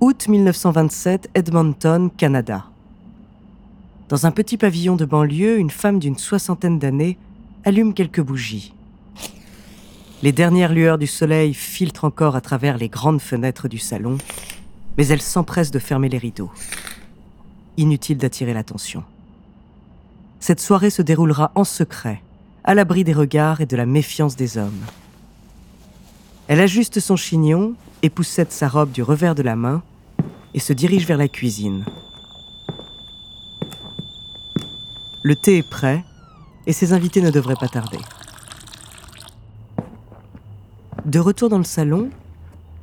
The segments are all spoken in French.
Août 1927, Edmonton, Canada. Dans un petit pavillon de banlieue, une femme d'une soixantaine d'années allume quelques bougies. Les dernières lueurs du soleil filtrent encore à travers les grandes fenêtres du salon, mais elle s'empresse de fermer les rideaux. Inutile d'attirer l'attention. Cette soirée se déroulera en secret, à l'abri des regards et de la méfiance des hommes. Elle ajuste son chignon, époussette sa robe du revers de la main et se dirige vers la cuisine. Le thé est prêt et ses invités ne devraient pas tarder. De retour dans le salon,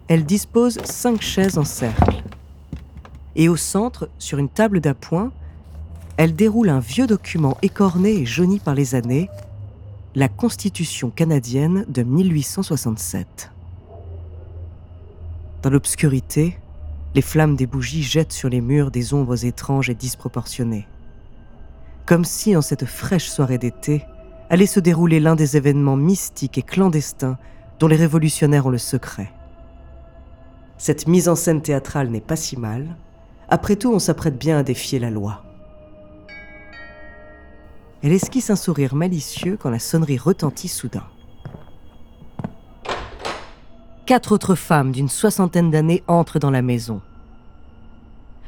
elle dispose cinq chaises en cercle. Et au centre, sur une table d'appoint, elle déroule un vieux document écorné et jauni par les années, la Constitution canadienne de 1867. Dans l'obscurité, les flammes des bougies jettent sur les murs des ombres étranges et disproportionnées. Comme si, en cette fraîche soirée d'été, allait se dérouler l'un des événements mystiques et clandestins dont les révolutionnaires ont le secret. Cette mise en scène théâtrale n'est pas si mal. Après tout, on s'apprête bien à défier la loi. Elle esquisse un sourire malicieux quand la sonnerie retentit soudain. Quatre autres femmes d'une soixantaine d'années entrent dans la maison.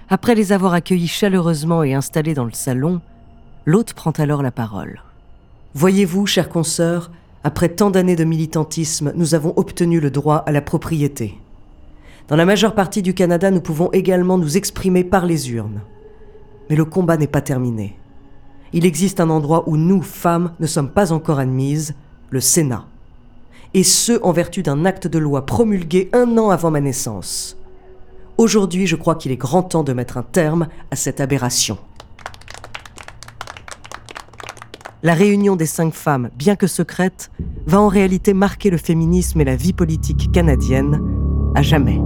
Après les avoir accueillies chaleureusement et installées dans le salon, l'hôte prend alors la parole. Voyez-vous, chère consoeur, après tant d'années de militantisme, nous avons obtenu le droit à la propriété. Dans la majeure partie du Canada, nous pouvons également nous exprimer par les urnes. Mais le combat n'est pas terminé. Il existe un endroit où nous, femmes, ne sommes pas encore admises, le Sénat. Et ce, en vertu d'un acte de loi promulgué un an avant ma naissance. Aujourd'hui, je crois qu'il est grand temps de mettre un terme à cette aberration. La réunion des cinq femmes, bien que secrète, va en réalité marquer le féminisme et la vie politique canadienne à jamais.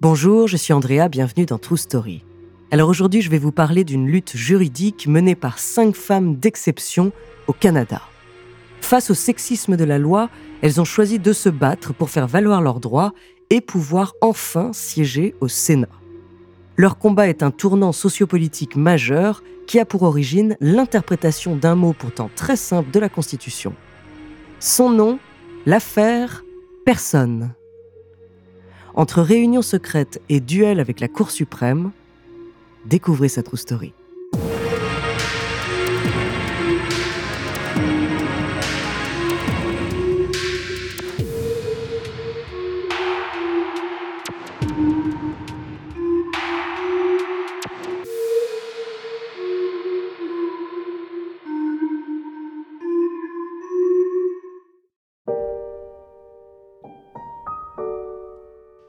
Bonjour, je suis Andrea, bienvenue dans True Story. Alors aujourd'hui, je vais vous parler d'une lutte juridique menée par cinq femmes d'exception au Canada. Face au sexisme de la loi, elles ont choisi de se battre pour faire valoir leurs droits et pouvoir enfin siéger au Sénat. Leur combat est un tournant sociopolitique majeur qui a pour origine l'interprétation d'un mot pourtant très simple de la Constitution. Son nom, l'affaire Personne. Entre réunion secrète et duel avec la Cour suprême, découvrez sa true story.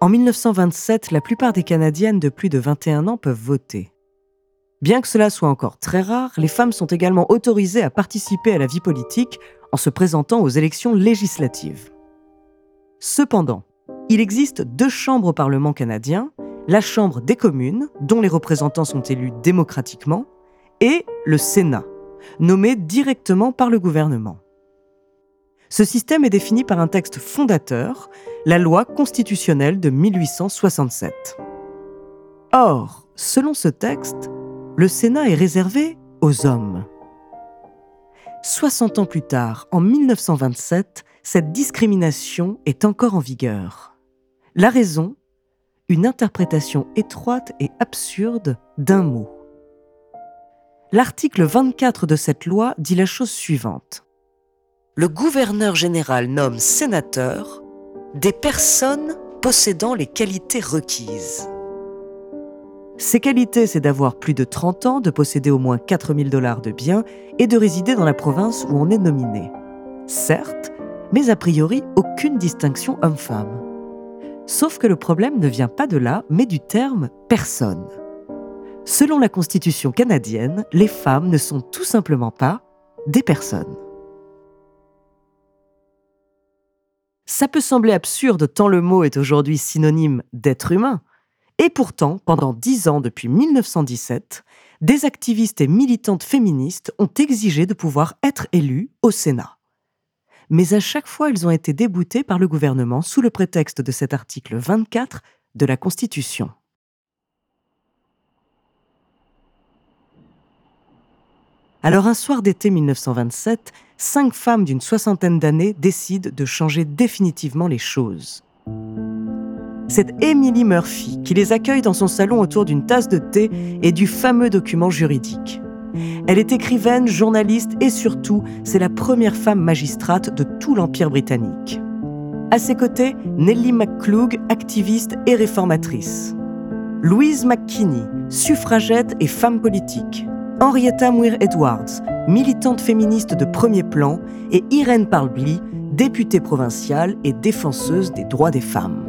En 1927, la plupart des Canadiennes de plus de 21 ans peuvent voter. Bien que cela soit encore très rare, les femmes sont également autorisées à participer à la vie politique en se présentant aux élections législatives. Cependant, il existe deux chambres au Parlement canadien, la Chambre des communes, dont les représentants sont élus démocratiquement, et le Sénat, nommé directement par le gouvernement. Ce système est défini par un texte fondateur, la loi constitutionnelle de 1867. Or, selon ce texte, le Sénat est réservé aux hommes. 60 ans plus tard, en 1927, cette discrimination est encore en vigueur. La raison Une interprétation étroite et absurde d'un mot. L'article 24 de cette loi dit la chose suivante le gouverneur général nomme sénateur des personnes possédant les qualités requises. Ces qualités, c'est d'avoir plus de 30 ans, de posséder au moins 4000 dollars de biens et de résider dans la province où on est nominé. Certes, mais a priori aucune distinction homme-femme. Sauf que le problème ne vient pas de là, mais du terme personne. Selon la Constitution canadienne, les femmes ne sont tout simplement pas des personnes. Ça peut sembler absurde tant le mot est aujourd'hui synonyme d'être humain, Et pourtant, pendant dix ans depuis 1917, des activistes et militantes féministes ont exigé de pouvoir être élues au Sénat. Mais à chaque fois, elles ont été déboutées par le gouvernement sous le prétexte de cet article 24 de la Constitution. Alors un soir d'été 1927, cinq femmes d'une soixantaine d'années décident de changer définitivement les choses. C'est Emily Murphy qui les accueille dans son salon autour d'une tasse de thé et du fameux document juridique. Elle est écrivaine, journaliste et surtout, c'est la première femme magistrate de tout l'Empire britannique. À ses côtés, Nellie McClug, activiste et réformatrice. Louise McKinney, suffragette et femme politique. Henrietta Muir Edwards, militante féministe de premier plan, et Irene Parlby, députée provinciale et défenseuse des droits des femmes.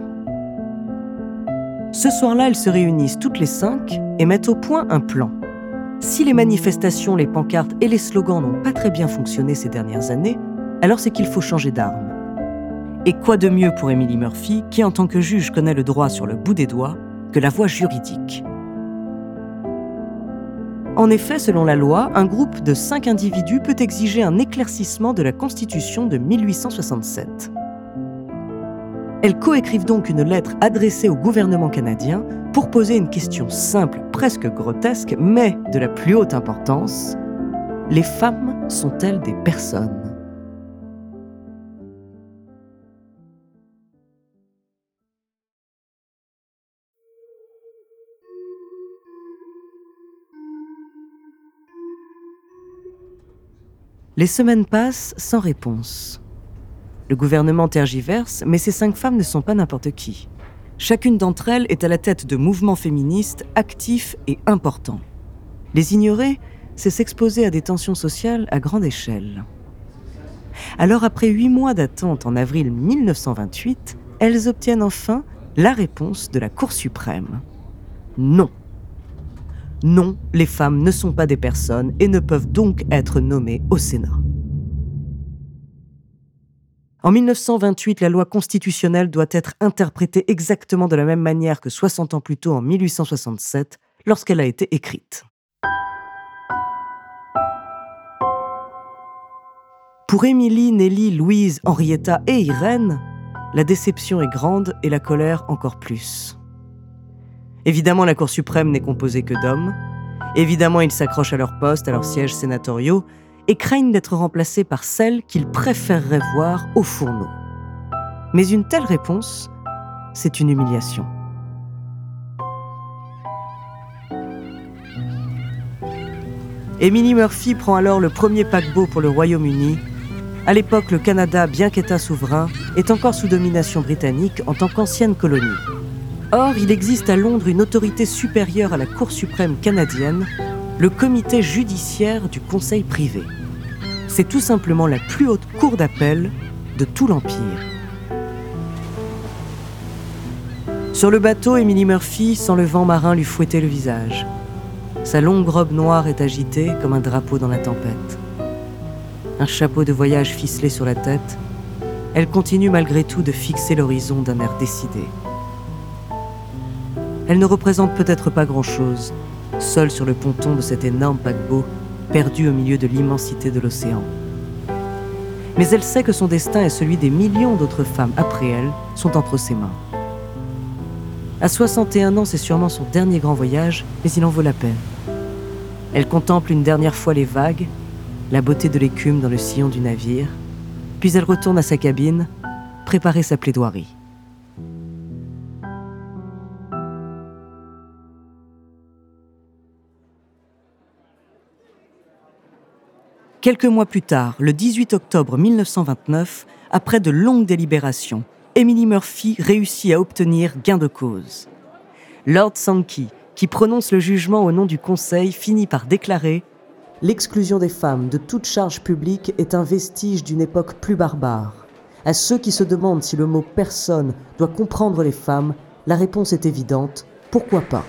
Ce soir-là, elles se réunissent toutes les cinq et mettent au point un plan. Si les manifestations, les pancartes et les slogans n'ont pas très bien fonctionné ces dernières années, alors c'est qu'il faut changer d'arme. Et quoi de mieux pour Emily Murphy, qui en tant que juge connaît le droit sur le bout des doigts, que la voie juridique? En effet, selon la loi, un groupe de cinq individus peut exiger un éclaircissement de la Constitution de 1867. Elles coécrivent donc une lettre adressée au gouvernement canadien pour poser une question simple, presque grotesque, mais de la plus haute importance. Les femmes sont-elles des personnes? Les semaines passent sans réponse. Le gouvernement tergiverse, mais ces cinq femmes ne sont pas n'importe qui. Chacune d'entre elles est à la tête de mouvements féministes actifs et importants. Les ignorer, c'est s'exposer à des tensions sociales à grande échelle. Alors après huit mois d'attente en avril 1928, elles obtiennent enfin la réponse de la Cour suprême. Non. Non, les femmes ne sont pas des personnes et ne peuvent donc être nommées au Sénat. En 1928, la loi constitutionnelle doit être interprétée exactement de la même manière que 60 ans plus tôt en 1867, lorsqu'elle a été écrite. Pour Émilie, Nelly, Louise, Henrietta et Irène, la déception est grande et la colère encore plus. Évidemment, la Cour suprême n'est composée que d'hommes. Évidemment, ils s'accrochent à leur poste, à leurs sièges sénatoriaux, et craignent d'être remplacés par celles qu'ils préféreraient voir au fourneau. Mais une telle réponse, c'est une humiliation. Emily Murphy prend alors le premier paquebot pour le Royaume-Uni. À l'époque, le Canada, bien qu'État souverain, est encore sous domination britannique en tant qu'ancienne colonie. Or, il existe à Londres une autorité supérieure à la Cour suprême canadienne, le comité judiciaire du Conseil privé. C'est tout simplement la plus haute cour d'appel de tout l'Empire. Sur le bateau, Emily Murphy sent le vent marin lui fouetter le visage. Sa longue robe noire est agitée comme un drapeau dans la tempête. Un chapeau de voyage ficelé sur la tête, elle continue malgré tout de fixer l'horizon d'un air décidé. Elle ne représente peut-être pas grand-chose, seule sur le ponton de cet énorme paquebot perdu au milieu de l'immensité de l'océan. Mais elle sait que son destin et celui des millions d'autres femmes après elle sont entre ses mains. À 61 ans, c'est sûrement son dernier grand voyage, mais il en vaut la peine. Elle contemple une dernière fois les vagues, la beauté de l'écume dans le sillon du navire, puis elle retourne à sa cabine, préparer sa plaidoirie. Quelques mois plus tard, le 18 octobre 1929, après de longues délibérations, Emily Murphy réussit à obtenir gain de cause. Lord Sankey, qui prononce le jugement au nom du Conseil, finit par déclarer L'exclusion des femmes de toute charge publique est un vestige d'une époque plus barbare. À ceux qui se demandent si le mot personne doit comprendre les femmes, la réponse est évidente pourquoi pas?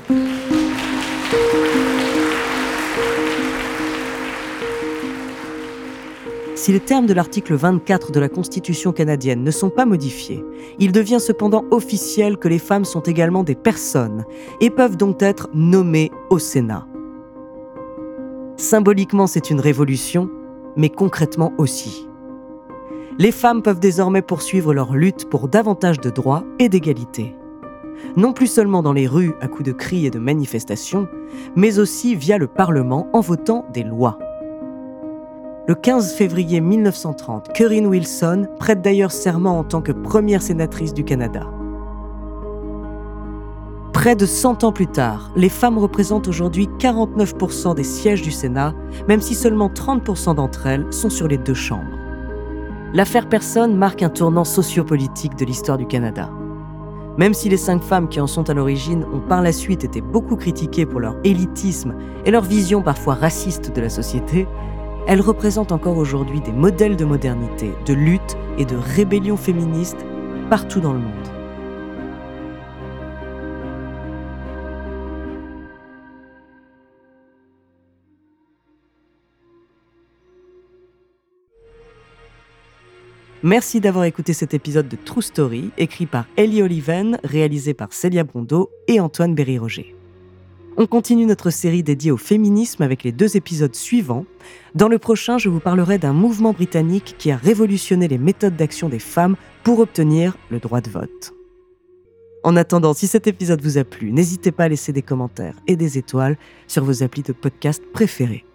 Si les termes de l'article 24 de la Constitution canadienne ne sont pas modifiés, il devient cependant officiel que les femmes sont également des personnes et peuvent donc être nommées au Sénat. Symboliquement, c'est une révolution, mais concrètement aussi. Les femmes peuvent désormais poursuivre leur lutte pour davantage de droits et d'égalité. Non plus seulement dans les rues à coups de cris et de manifestations, mais aussi via le Parlement en votant des lois. Le 15 février 1930, Corinne Wilson prête d'ailleurs serment en tant que première sénatrice du Canada. Près de 100 ans plus tard, les femmes représentent aujourd'hui 49% des sièges du Sénat, même si seulement 30% d'entre elles sont sur les deux chambres. L'affaire Personne marque un tournant sociopolitique de l'histoire du Canada. Même si les cinq femmes qui en sont à l'origine ont par la suite été beaucoup critiquées pour leur élitisme et leur vision parfois raciste de la société, elles représentent encore aujourd'hui des modèles de modernité, de lutte et de rébellion féministe partout dans le monde. Merci d'avoir écouté cet épisode de True Story, écrit par Ellie Oliven, réalisé par Célia Brondeau et Antoine Berry-Roger. On continue notre série dédiée au féminisme avec les deux épisodes suivants. Dans le prochain, je vous parlerai d'un mouvement britannique qui a révolutionné les méthodes d'action des femmes pour obtenir le droit de vote. En attendant, si cet épisode vous a plu, n'hésitez pas à laisser des commentaires et des étoiles sur vos applis de podcast préférés.